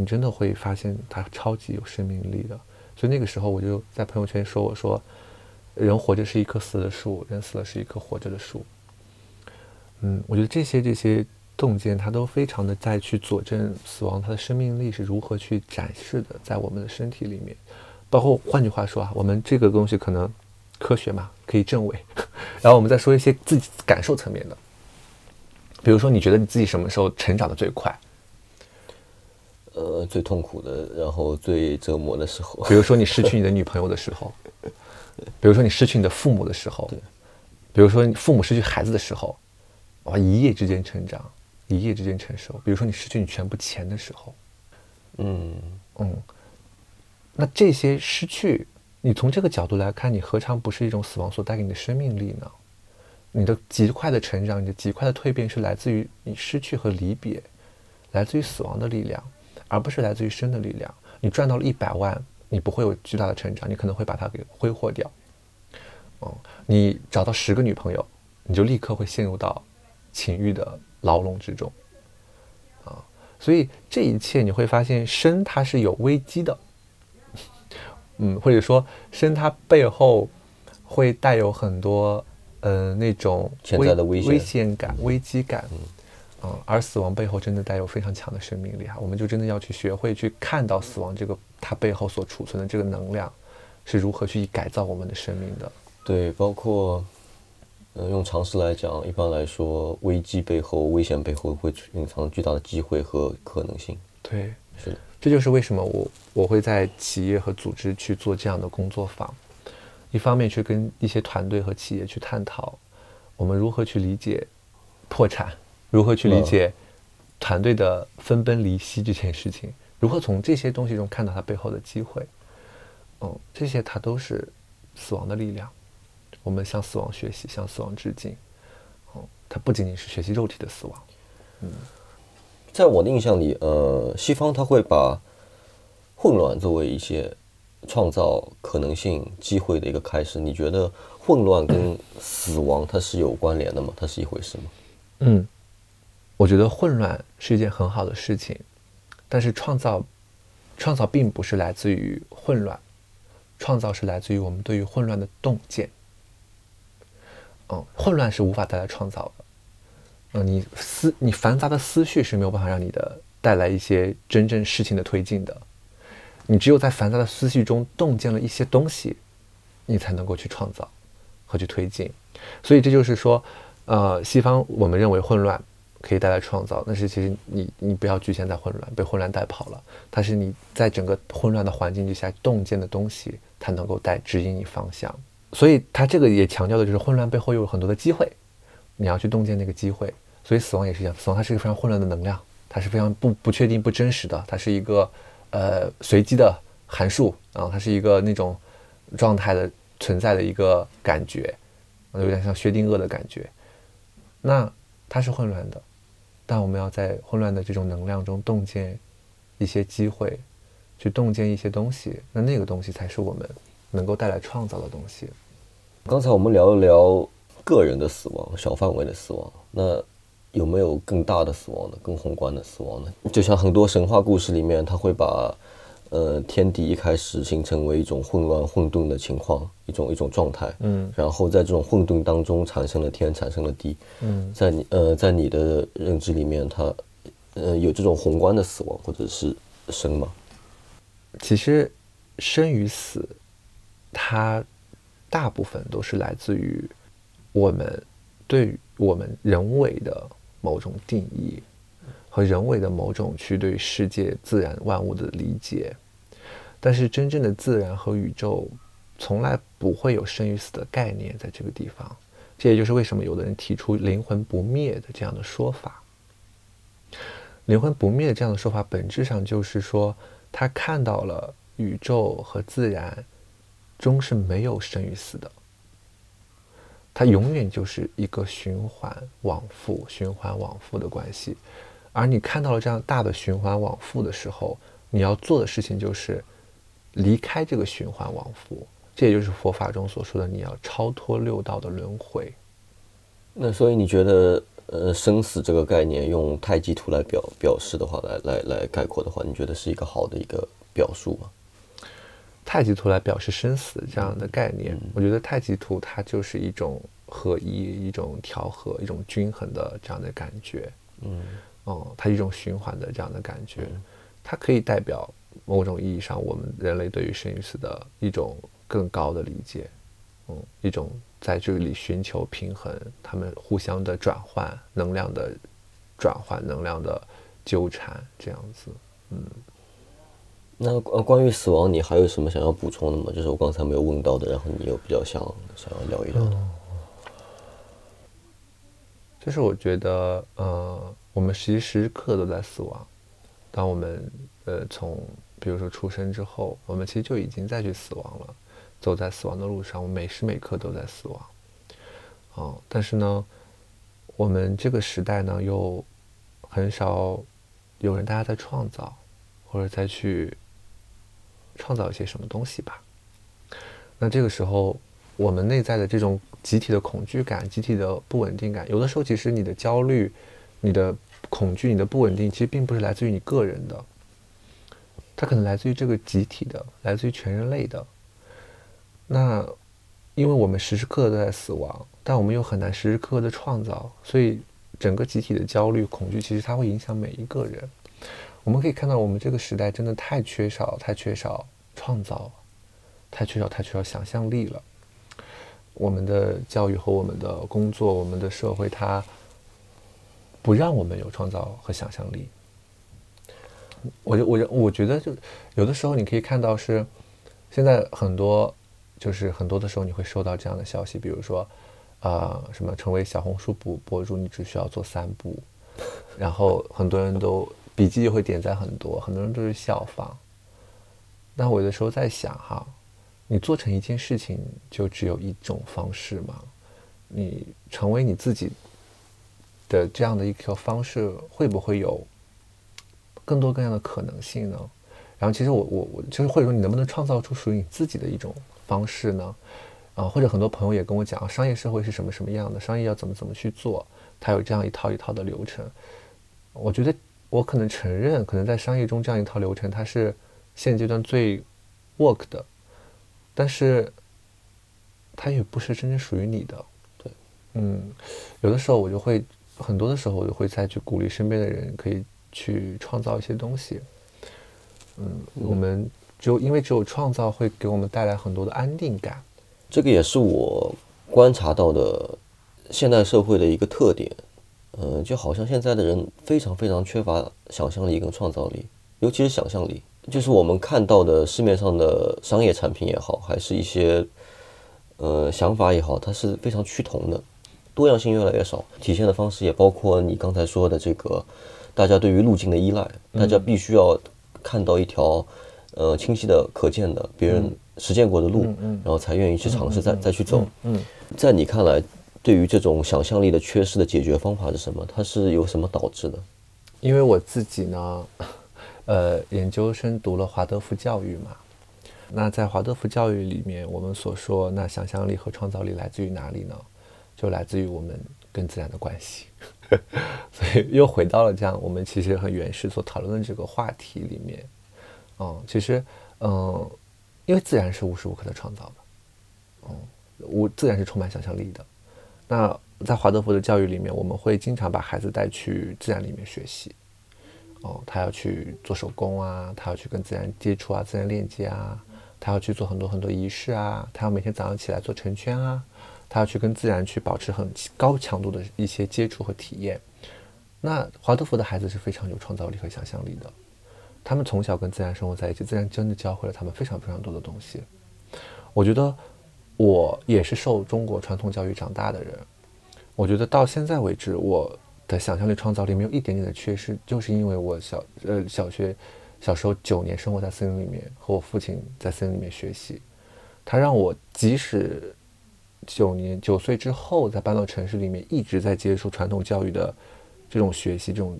你真的会发现它超级有生命力的。所以那个时候我就在朋友圈说：“我说，人活着是一棵死的树，人死了是一棵活着的树。”嗯，我觉得这些这些洞见，它都非常的在去佐证死亡它的生命力是如何去展示的，在我们的身体里面。包括换句话说啊，我们这个东西可能科学嘛可以证伪，然后我们再说一些自己感受层面的。比如说，你觉得你自己什么时候成长的最快？呃，最痛苦的，然后最折磨的时候。比如说，你失去你的女朋友的时候；，比如说，你失去你的父母的时候；，对；，比如说，你父母失去孩子的时候，哇，一夜之间成长，一夜之间成熟。比如说，你失去你全部钱的时候，嗯嗯，那这些失去，你从这个角度来看，你何尝不是一种死亡所带给你的生命力呢？你的极快的成长，你的极快的蜕变，是来自于你失去和离别，来自于死亡的力量，而不是来自于生的力量。你赚到了一百万，你不会有巨大的成长，你可能会把它给挥霍掉。哦，你找到十个女朋友，你就立刻会陷入到情欲的牢笼之中。啊，所以这一切你会发现，生它是有危机的。嗯，或者说生它背后会带有很多。呃，那种潜在的危危险感、危机感，嗯，而死亡背后真的带有非常强的生命力哈，我们就真的要去学会去看到死亡这个它背后所储存的这个能量是如何去改造我们的生命的。对，包括，呃，用常识来讲，一般来说，危机背后、危险背后会隐藏巨大的机会和可能性。对，是的，这就是为什么我我会在企业和组织去做这样的工作坊。一方面去跟一些团队和企业去探讨，我们如何去理解破产，如何去理解团队的分崩离析这件事情，如何从这些东西中看到它背后的机会，嗯，这些它都是死亡的力量。我们向死亡学习，向死亡致敬。哦，它不仅仅是学习肉体的死亡。嗯，在我的印象里，呃，西方它会把混乱作为一些。创造可能性、机会的一个开始，你觉得混乱跟死亡它是有关联的吗？它是一回事吗？嗯，我觉得混乱是一件很好的事情，但是创造创造并不是来自于混乱，创造是来自于我们对于混乱的洞见。嗯，混乱是无法带来创造的。嗯，你思你繁杂的思绪是没有办法让你的带来一些真正事情的推进的。你只有在繁杂的思绪中洞见了一些东西，你才能够去创造和去推进。所以这就是说，呃，西方我们认为混乱可以带来创造，但是其实你你不要局限在混乱，被混乱带跑了。它是你在整个混乱的环境之下洞见的东西，它能够带指引你方向。所以它这个也强调的就是混乱背后有很多的机会，你要去洞见那个机会。所以死亡也是一样，死亡它是一个非常混乱的能量，它是非常不不确定、不真实的，它是一个呃随机的函数啊，它是一个那种状态的存在的一个感觉，有点像薛定谔的感觉。那它是混乱的，但我们要在混乱的这种能量中洞见一些机会，去洞见一些东西，那那个东西才是我们能够带来创造的东西。刚才我们聊了聊个人的死亡，小范围的死亡，那有没有更大的死亡呢？更宏观的死亡呢？就像很多神话故事里面，他会把呃天地一开始形成为一种混乱混沌的情况，一种一种状态，嗯，然后在这种混沌当中产生了天，产生了地，嗯，在你呃在你的认知里面，它呃有这种宏观的死亡或者是生吗？其实生与死，它大部分都是来自于我们对于我们人为的某种定义和人为的某种去对世界自然万物的理解，但是真正的自然和宇宙从来不会有生与死的概念在这个地方。这也就是为什么有的人提出灵魂不灭的这样的说法。灵魂不灭这样的说法，本质上就是说，他看到了宇宙和自然中是没有生与死的，它永远就是一个循环往复、循环往复的关系。而你看到了这样大的循环往复的时候，你要做的事情就是离开这个循环往复。这也就是佛法中所说的，你要超脱六道的轮回。那所以你觉得？呃，生死这个概念用太极图来表表示的话，来来来概括的话，你觉得是一个好的一个表述吗？太极图来表示生死这样的概念，我觉得太极图它就是一种合一、一种调和、一种均衡的这样的感觉。嗯，哦，它一种循环的这样的感觉，它可以代表某种意义上我们人类对于生与死的一种更高的理解。嗯，一种。在这里寻求平衡，他们互相的转换能量的转换能量的纠缠，这样子。嗯，那呃，关于死亡，你还有什么想要补充的吗？就是我刚才没有问到的，然后你有比较想想要聊一聊的。就是我觉得，呃，我们时时刻都在死亡。当我们呃从比如说出生之后，我们其实就已经在去死亡了。走在死亡的路上，我每时每刻都在死亡。哦，但是呢，我们这个时代呢，又很少有人大家在创造，或者再去创造一些什么东西吧。那这个时候，我们内在的这种集体的恐惧感、集体的不稳定感，有的时候其实你的焦虑、你的恐惧、你的不稳定，其实并不是来自于你个人的，它可能来自于这个集体的，来自于全人类的。那，因为我们时时刻刻都在死亡，但我们又很难时时刻刻的创造，所以整个集体的焦虑、恐惧，其实它会影响每一个人。我们可以看到，我们这个时代真的太缺少、太缺少创造，太缺少、太缺少想象力了。我们的教育和我们的工作、我们的社会，它不让我们有创造和想象力。我就我我觉得，就有的时候你可以看到是现在很多。就是很多的时候你会收到这样的消息，比如说，啊，什么成为小红书博博主，你只需要做三步，然后很多人都笔记就会点赞很多，很多人都是效仿。那我有的时候在想哈，你做成一件事情就只有一种方式吗？你成为你自己的这样的一个方式，会不会有更多各样的可能性呢？然后其实我我我就是或者说你能不能创造出属于你自己的一种。方式呢？啊，或者很多朋友也跟我讲，商业社会是什么什么样的，商业要怎么怎么去做，它有这样一套一套的流程。我觉得我可能承认，可能在商业中这样一套流程它是现阶段最 work 的，但是它也不是真正属于你的。对，嗯，有的时候我就会，很多的时候我就会再去鼓励身边的人，可以去创造一些东西。嗯，我们只有因为只有创造会给我们带来很多的安定感。这个也是我观察到的现代社会的一个特点。嗯，就好像现在的人非常非常缺乏想象力跟创造力，尤其是想象力。就是我们看到的市面上的商业产品也好，还是一些呃想法也好，它是非常趋同的，多样性越来越少。体现的方式也包括你刚才说的这个，大家对于路径的依赖，大家必须要看到一条呃清晰的、可见的别人实践过的路，然后才愿意去尝试再再去走。嗯，在你看来？对于这种想象力的缺失的解决方法是什么？它是由什么导致的？因为我自己呢，呃，研究生读了华德福教育嘛。那在华德福教育里面，我们所说，那想象力和创造力来自于哪里呢？就来自于我们跟自然的关系。所以又回到了这样，我们其实很原始所讨论的这个话题里面。嗯，其实，嗯，因为自然是无时无刻的创造的，嗯，无自然是充满想象力的。那在华德福的教育里面，我们会经常把孩子带去自然里面学习。哦，他要去做手工啊，他要去跟自然接触啊，自然链接啊，他要去做很多很多仪式啊，他要每天早上起来做成圈啊，他要去跟自然去保持很高强度的一些接触和体验。那华德福的孩子是非常有创造力和想象力的，他们从小跟自然生活在一起，自然真的教会了他们非常非常多的东西。我觉得。我也是受中国传统教育长大的人，我觉得到现在为止，我的想象力、创造力没有一点点的缺失，就是因为我小呃小学小时候九年生活在森林里面，和我父亲在森林里面学习，他让我即使九年九岁之后再搬到城市里面，一直在接触传统教育的这种学习，这种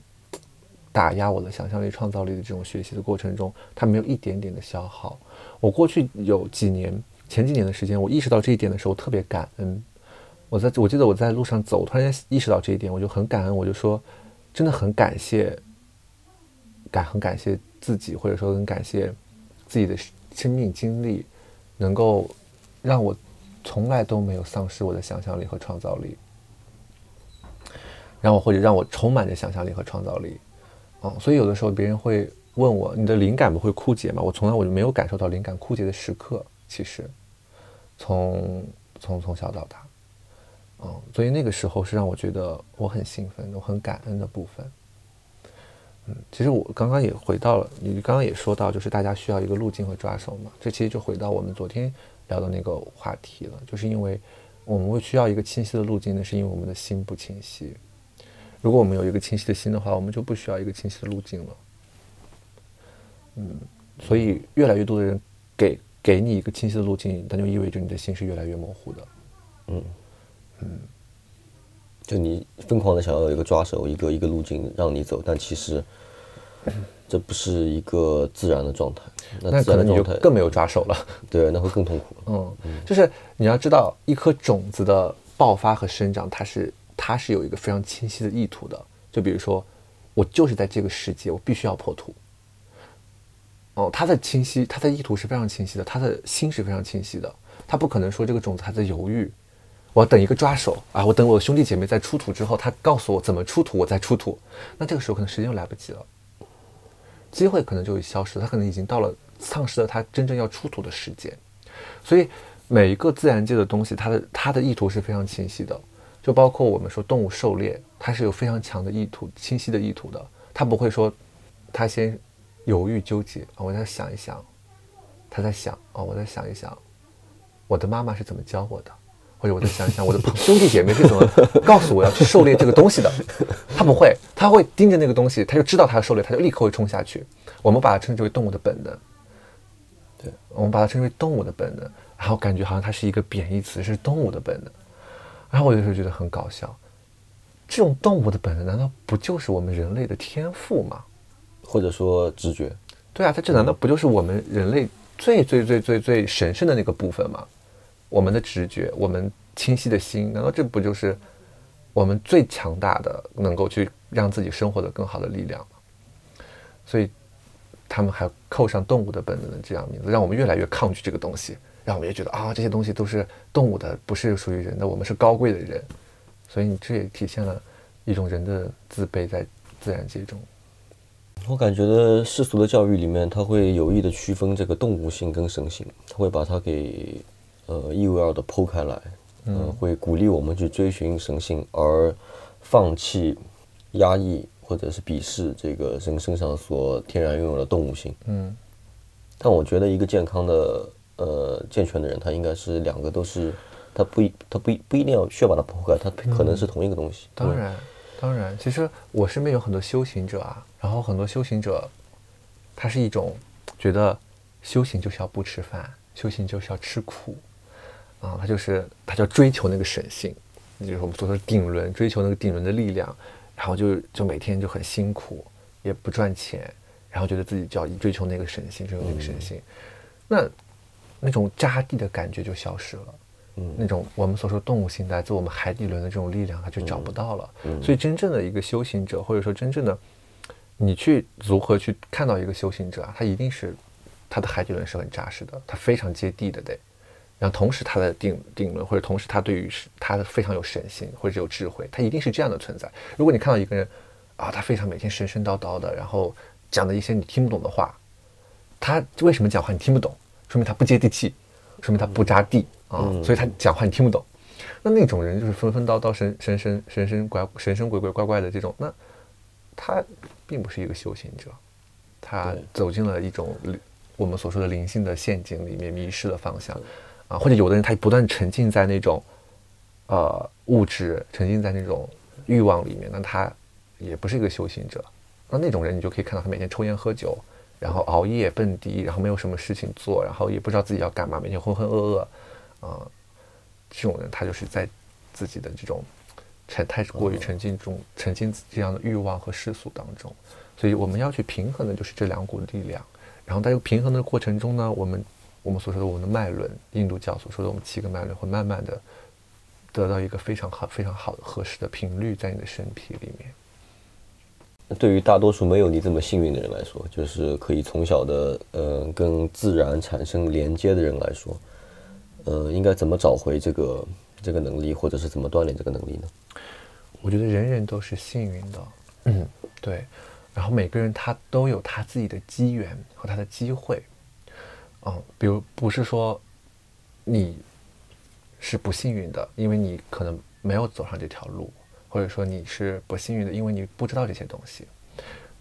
打压我的想象力、创造力的这种学习的过程中，他没有一点点的消耗。我过去有几年。前几年的时间，我意识到这一点的时候，特别感恩。我在我记得我在路上走，突然间意识到这一点，我就很感恩。我就说，真的很感谢，感很感谢自己，或者说很感谢自己的生命经历，能够让我从来都没有丧失我的想象力和创造力，让我或者让我充满着想象力和创造力。嗯，所以有的时候别人会问我，你的灵感不会枯竭吗？我从来我就没有感受到灵感枯竭的时刻，其实。从从从小到大，嗯，所以那个时候是让我觉得我很兴奋、我很感恩的部分。嗯，其实我刚刚也回到了，你刚刚也说到，就是大家需要一个路径和抓手嘛。这其实就回到我们昨天聊的那个话题了，就是因为我们会需要一个清晰的路径那，是因为我们的心不清晰。如果我们有一个清晰的心的话，我们就不需要一个清晰的路径了。嗯，所以越来越多的人给。给你一个清晰的路径，那就意味着你的心是越来越模糊的。嗯嗯，就你疯狂的想要有一个抓手，一个一个路径让你走，但其实这不是一个自然的状态。那可能你就更没有抓手了。对，那会更痛苦。嗯，就是你要知道，一颗种子的爆发和生长，它是它是有一个非常清晰的意图的。就比如说，我就是在这个世界，我必须要破土。哦，它的清晰，它的意图是非常清晰的，他的心是非常清晰的，他不可能说这个种子还在犹豫，我要等一个抓手啊，我等我兄弟姐妹在出土之后，他告诉我怎么出土，我再出土，那这个时候可能时间又来不及了，机会可能就会消失，他可能已经到了丧失了他真正要出土的时间，所以每一个自然界的东西，它的它的意图是非常清晰的，就包括我们说动物狩猎，它是有非常强的意图、清晰的意图的，它不会说它先。犹豫纠结啊！我再想一想，他在想哦，我再想一想，我的妈妈是怎么教我的，或者我再想一想，我的兄弟姐妹是怎么告诉我要去狩猎这个东西的。他不会，他会盯着那个东西，他就知道他要狩猎，他就立刻会冲下去。我们把它称之为动物的本能，对，我们把它称之为动物的本能，然后感觉好像它是一个贬义词，是动物的本能。然后我有时候觉得很搞笑，这种动物的本能难道不就是我们人类的天赋吗？或者说直觉，对啊，它这难道不就是我们人类最最最最最神圣的那个部分吗？我们的直觉，我们清晰的心，难道这不就是我们最强大的能够去让自己生活的更好的力量吗？所以，他们还扣上动物的本能这样名字，让我们越来越抗拒这个东西，让我们也觉得啊，这些东西都是动物的，不是属于人的，我们是高贵的人。所以这也体现了一种人的自卑在自然界中。我感觉的世俗的教育里面，他会有意的区分这个动物性跟神性，他会把它给呃一为二的剖开来，嗯，会鼓励我们去追寻神性，而放弃压抑或者是鄙视这个人身上所天然拥有的动物性。嗯，但我觉得一个健康的呃健全的人，他应该是两个都是，他不一他不一不一定要需要把它剖开，他可能是同一个东西。当然，当然，其实我身边有很多修行者啊。然后很多修行者，他是一种觉得修行就是要不吃饭，修行就是要吃苦，啊，他就是他就追求那个神性，就是我们所说的顶轮，追求那个顶轮的力量，然后就就每天就很辛苦，也不赚钱，然后觉得自己就要追求那个神性，追求那个神性，那那种扎地的感觉就消失了，嗯，那种我们所说动物性来自我们海底轮的这种力量，它就找不到了，嗯，所以真正的一个修行者，或者说真正的。你去如何去看到一个修行者啊？他一定是他的海底轮是很扎实的，他非常接地的，对。然后同时他的定定论或者同时他对于是他非常有神性或者有智慧，他一定是这样的存在。如果你看到一个人啊，他非常每天神神叨叨的，然后讲的一些你听不懂的话，他为什么讲话你听不懂？说明他不接地气，说明他不扎地啊，所以他讲话你听不懂。那那种人就是纷纷叨叨、神神神神神怪神神鬼鬼怪怪的这种，那他。并不是一个修行者，他走进了一种我们所说的灵性的陷阱里面，迷失了方向啊，或者有的人他不断沉浸在那种呃物质，沉浸在那种欲望里面，那他也不是一个修行者。那那种人你就可以看到他每天抽烟喝酒，然后熬夜蹦迪，然后没有什么事情做，然后也不知道自己要干嘛，每天浑浑噩噩啊，这种人他就是在自己的这种。沉太过于沉浸中，沉浸这样的欲望和世俗当中，所以我们要去平衡的就是这两股力量。然后在这个平衡的过程中呢，我们我们所说的我们的脉轮，印度教所说的我们七个脉轮，会慢慢的得到一个非常好、非常好的合适的频率在你的身体里面。对于大多数没有你这么幸运的人来说，就是可以从小的呃跟自然产生连接的人来说，呃，应该怎么找回这个？这个能力，或者是怎么锻炼这个能力呢？我觉得人人都是幸运的，嗯，对。然后每个人他都有他自己的机缘和他的机会，嗯，比如不是说你是不幸运的，因为你可能没有走上这条路，或者说你是不幸运的，因为你不知道这些东西，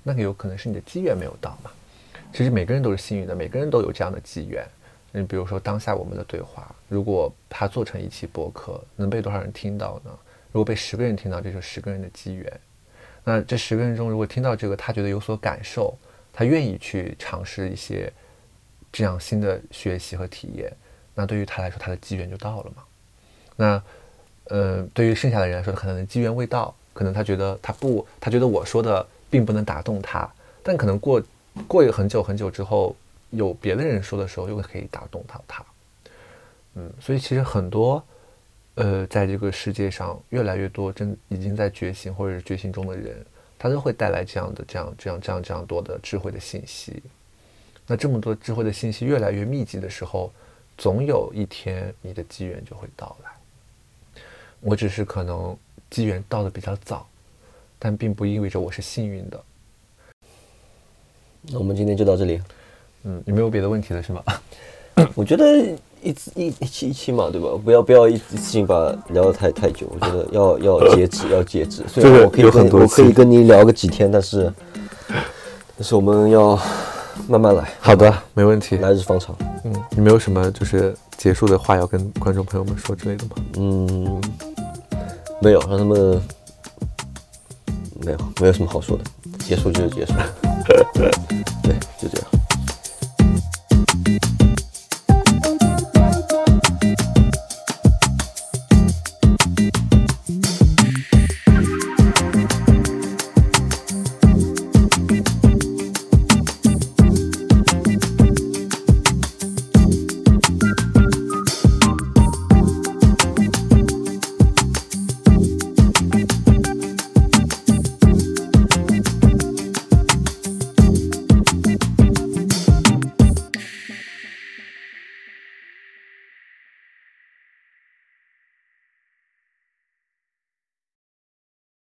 那个有可能是你的机缘没有到嘛。其实每个人都是幸运的，每个人都有这样的机缘。你比如说当下我们的对话，如果它做成一期播客，能被多少人听到呢？如果被十个人听到，这就是十个人的机缘。那这十个人中，如果听到这个，他觉得有所感受，他愿意去尝试一些这样新的学习和体验，那对于他来说，他的机缘就到了嘛？那，呃，对于剩下的人来说，可能机缘未到，可能他觉得他不，他觉得我说的并不能打动他，但可能过过一个很久很久之后。有别的人说的时候，又可以打动到他。嗯，所以其实很多，呃，在这个世界上，越来越多真已经在觉醒或者是觉醒中的人，他都会带来这样的、这样、这样、这样、这样多的智慧的信息。那这么多智慧的信息越来越密集的时候，总有一天你的机缘就会到来。我只是可能机缘到的比较早，但并不意味着我是幸运的。那我们今天就到这里。嗯，有没有别的问题了是吗？我觉得一一一期一期嘛，对吧？不要不要一次性把聊得太太久，我觉得要要节制，要节制。虽然我可以跟我可以跟你聊个几天，但是但是我们要慢慢来，好的，没问题，来日方长。嗯，你没有什么就是结束的话要跟观众朋友们说之类的吗？嗯，没有，让他们没有，没有什么好说的，结束就是结束。对，就这样。